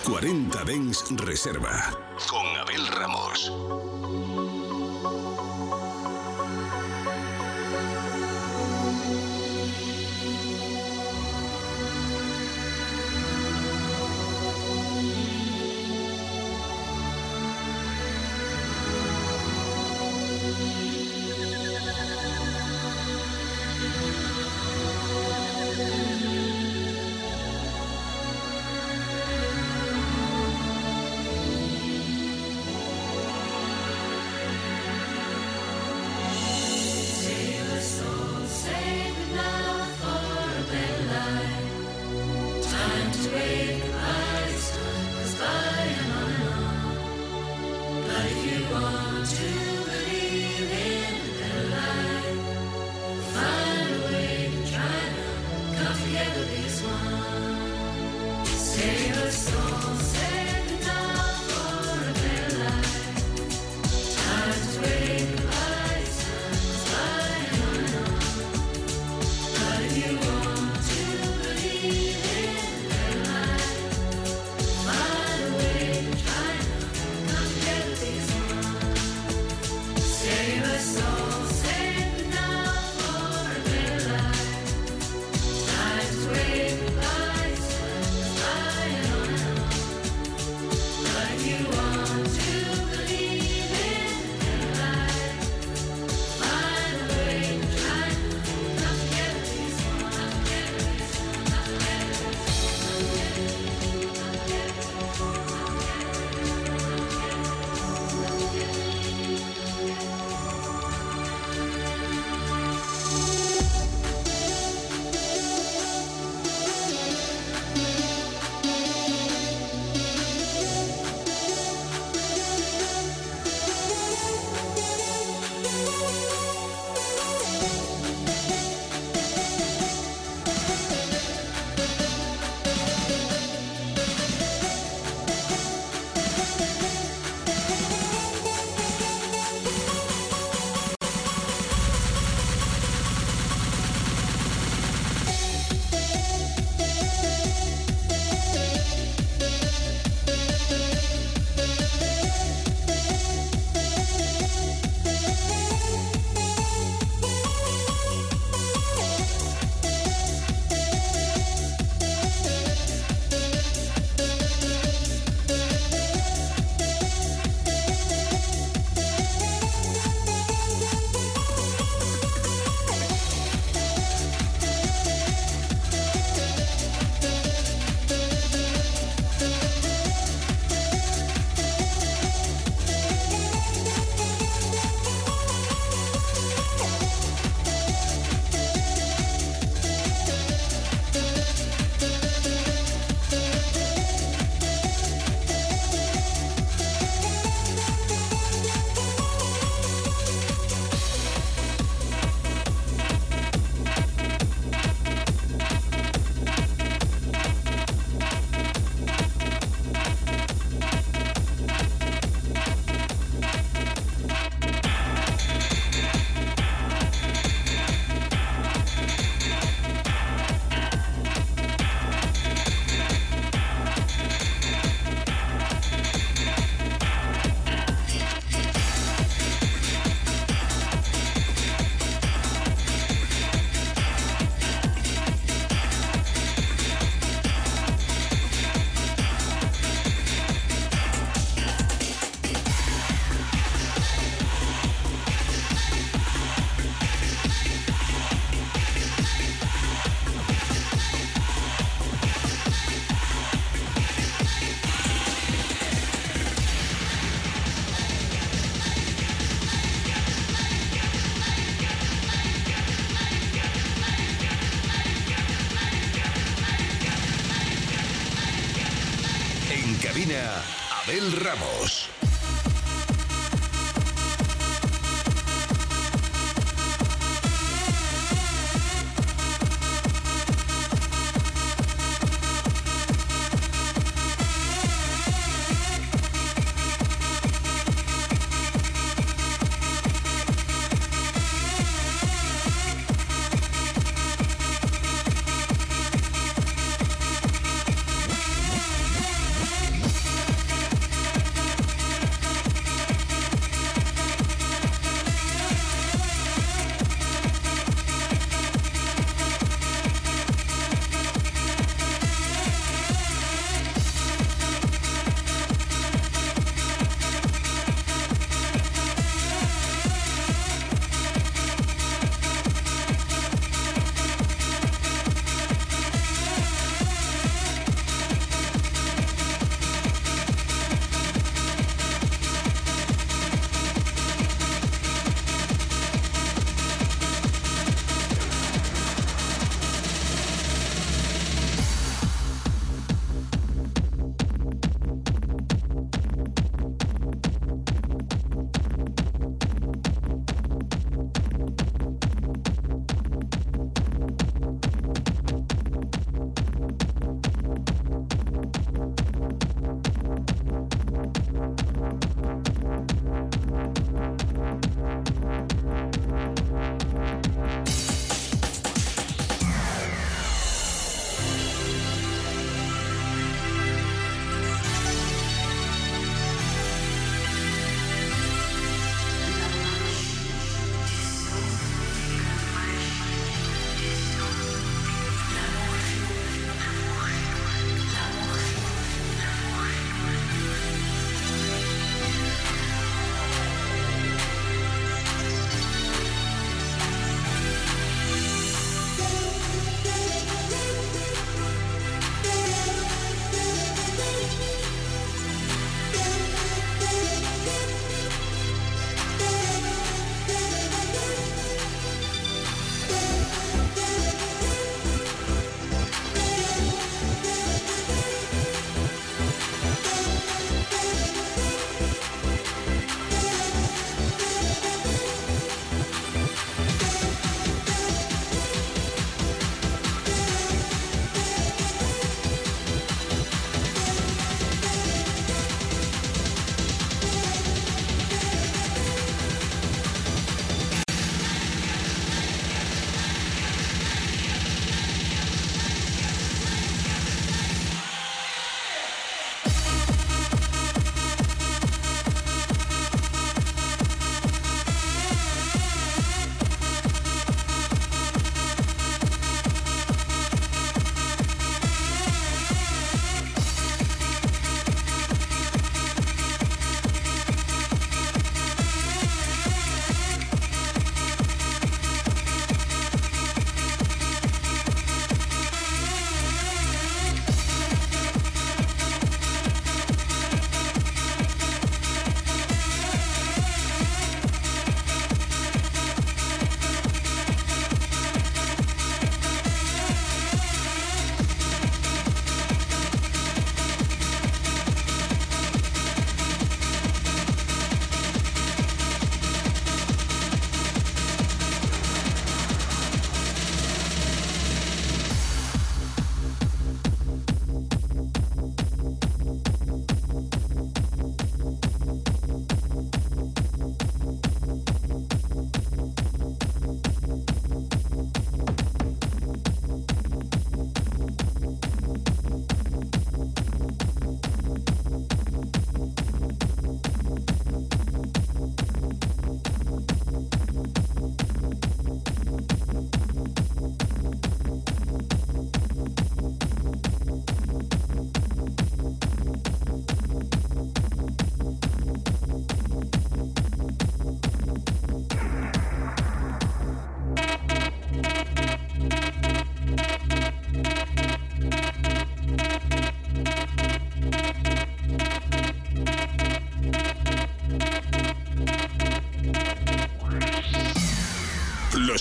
40 Dens Reserva. Con Abel Ramos.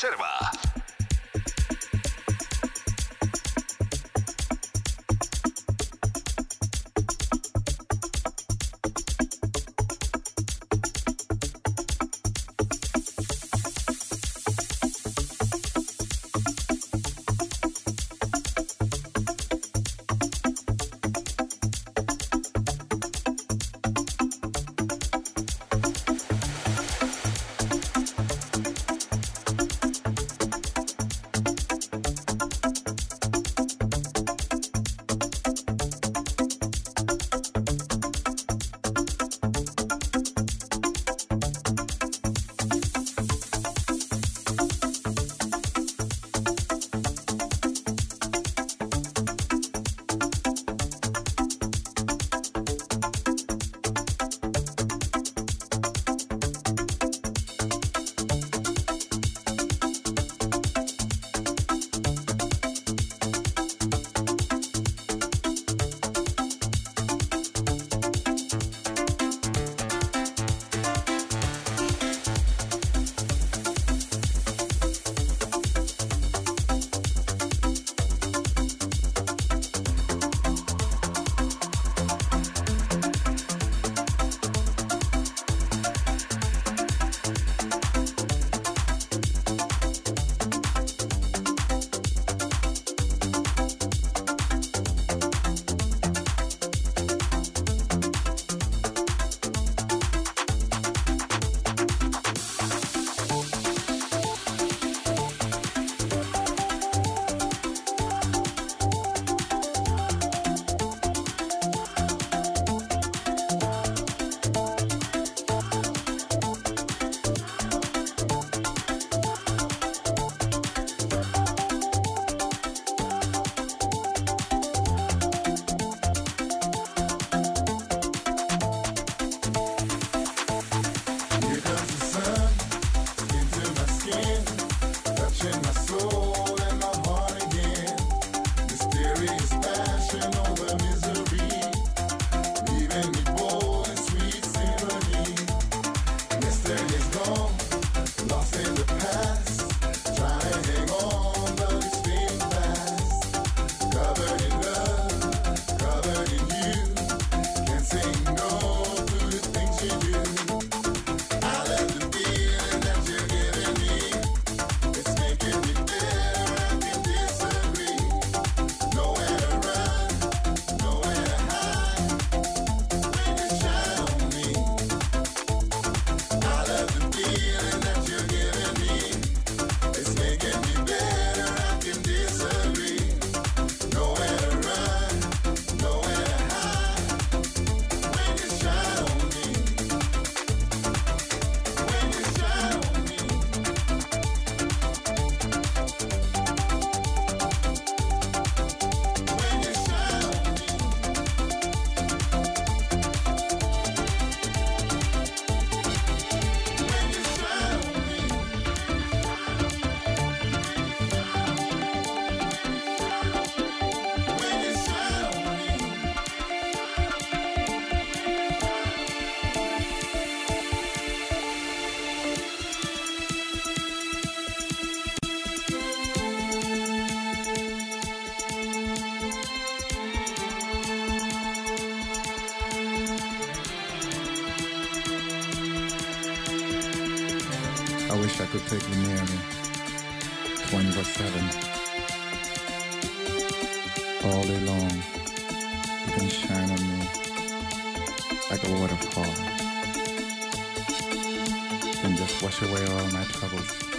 Reserva. perfectly nearly 24 7. All day long, you can shine on me like a waterfall. and just wash away all my troubles.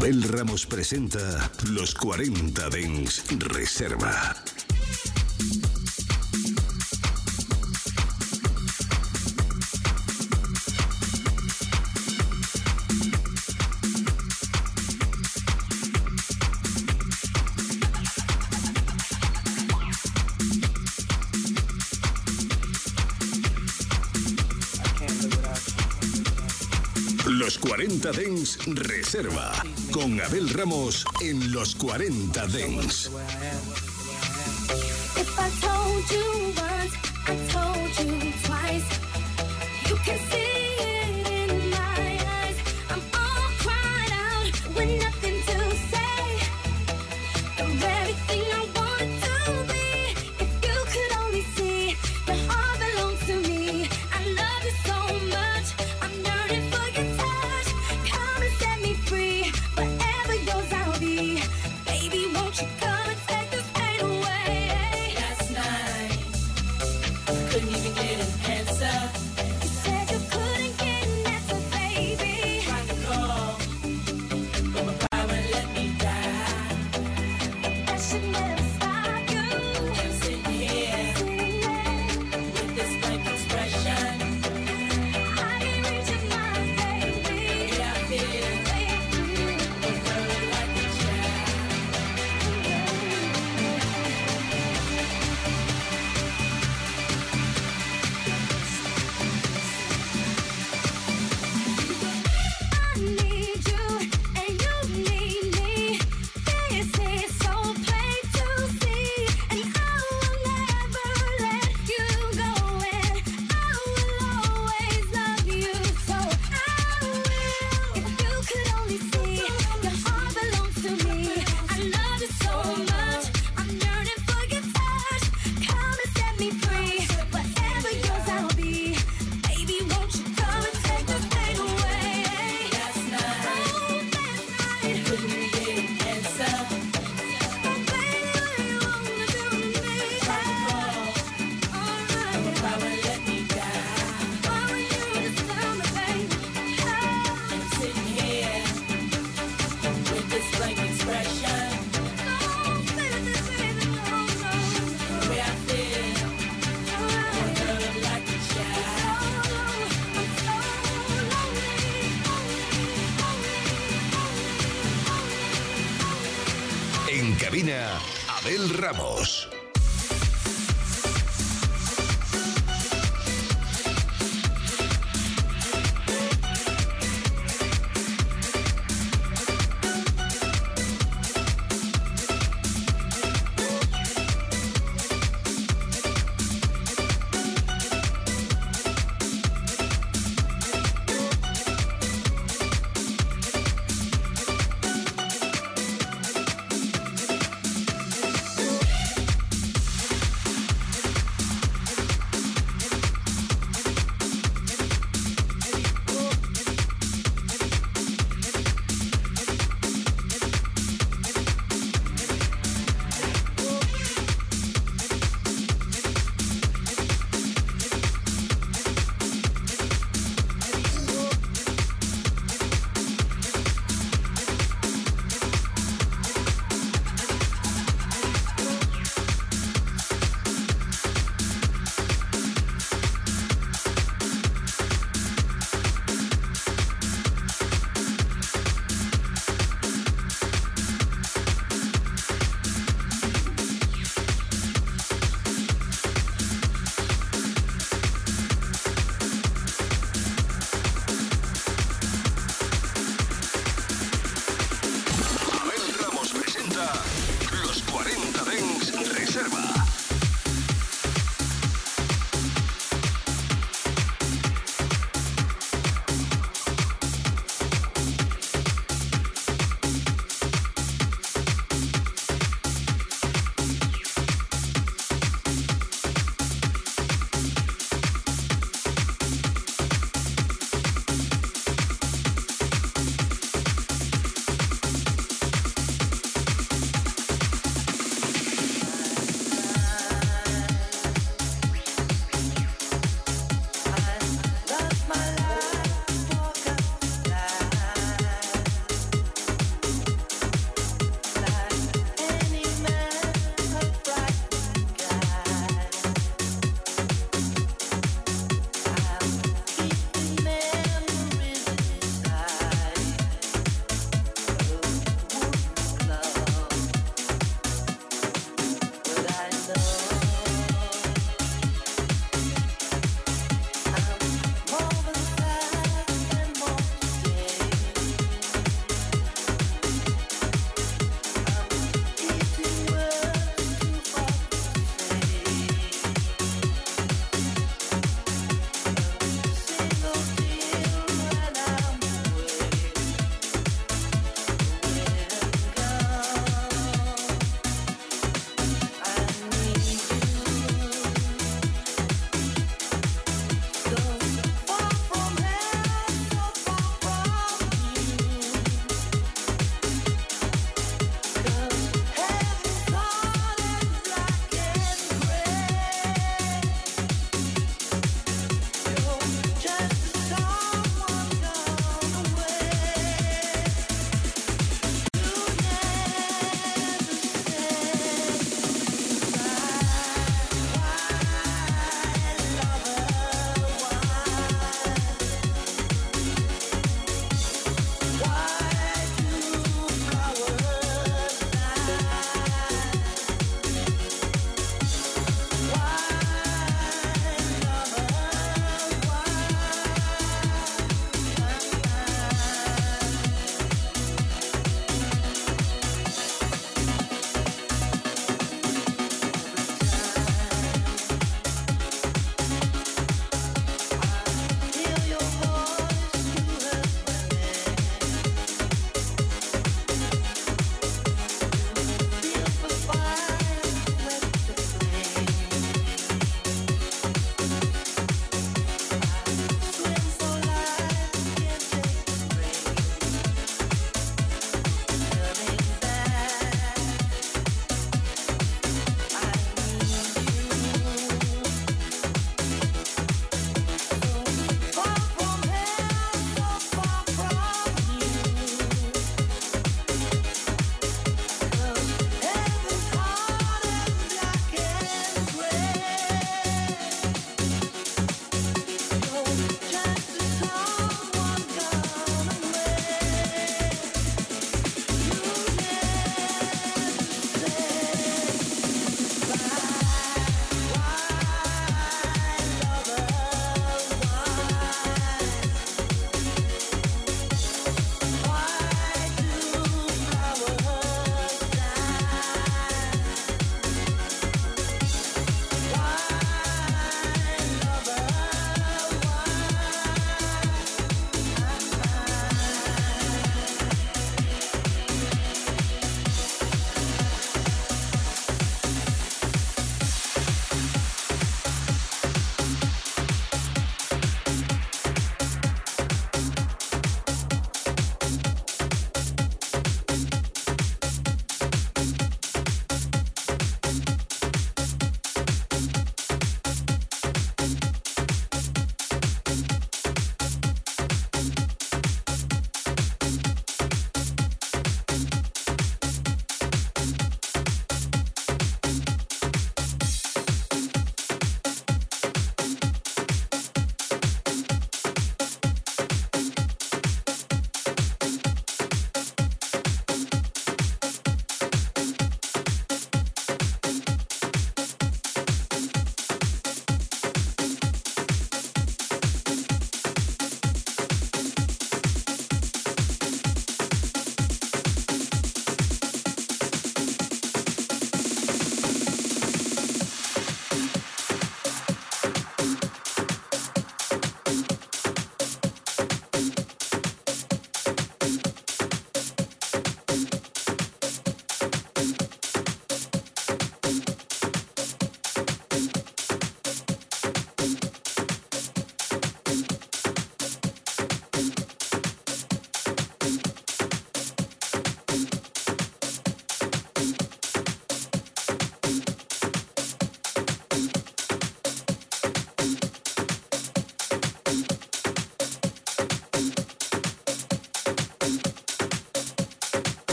Abel Ramos presenta Los 40 Dens Reserva. Los 40 Dens Reserva con Abel Ramos en los 40 Dents.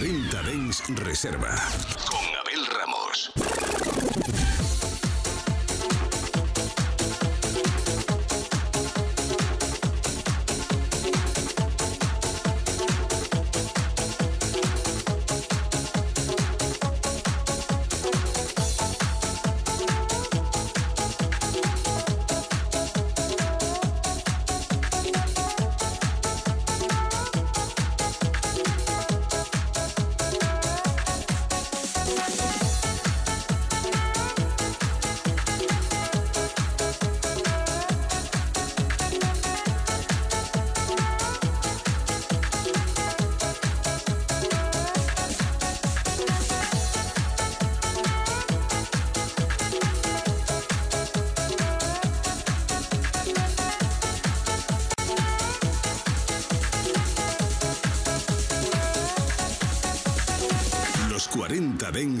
40 Reserva.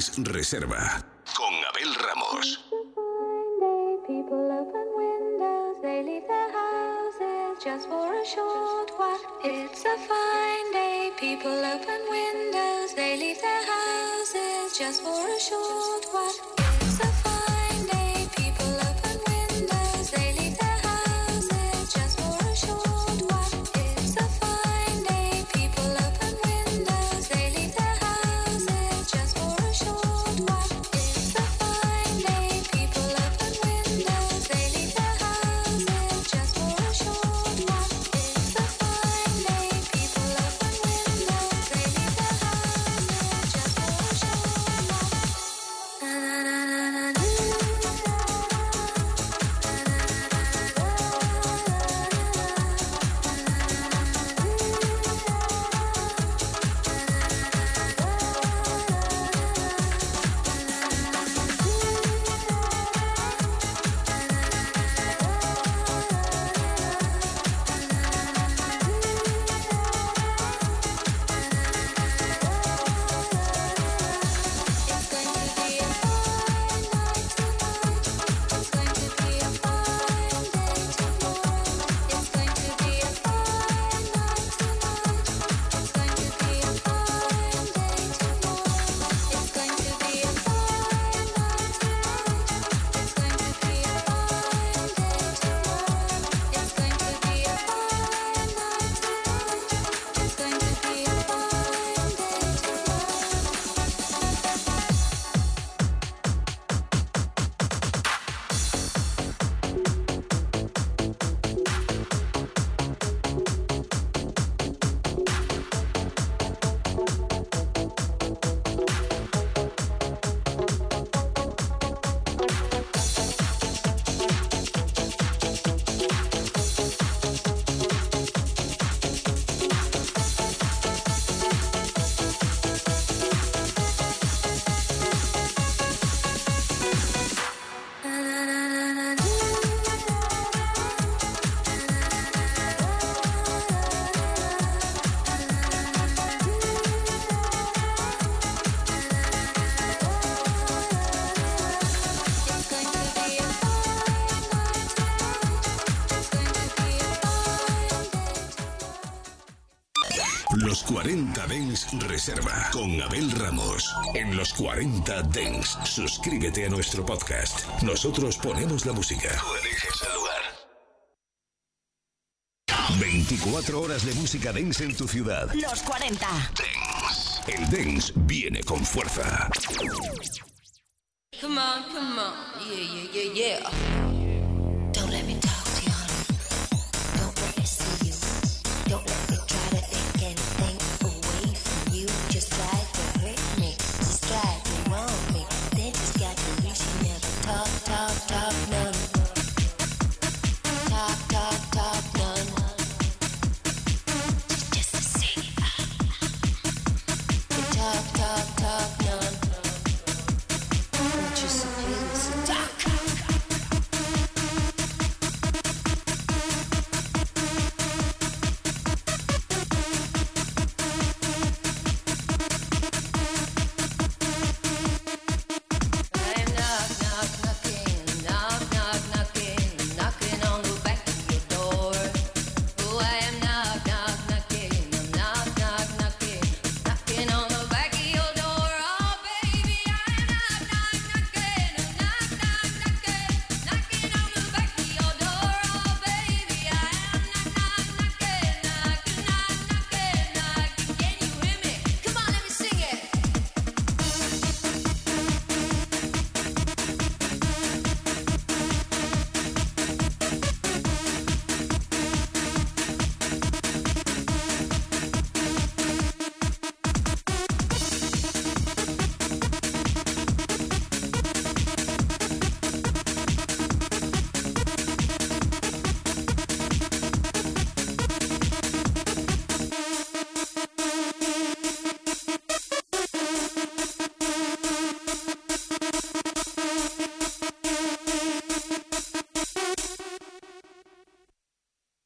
Reserva con Abel Ramos. Just for a short while, it's a fine day. People open windows, they leave their houses just for a short while. Reserva con Abel Ramos en los 40 Dengs. Suscríbete a nuestro podcast. Nosotros ponemos la música. Tú eliges el lugar. 24 horas de música dance en tu ciudad. Los 40 Dengs. El dance viene con fuerza. Come on, come on. Yeah, yeah, yeah, yeah.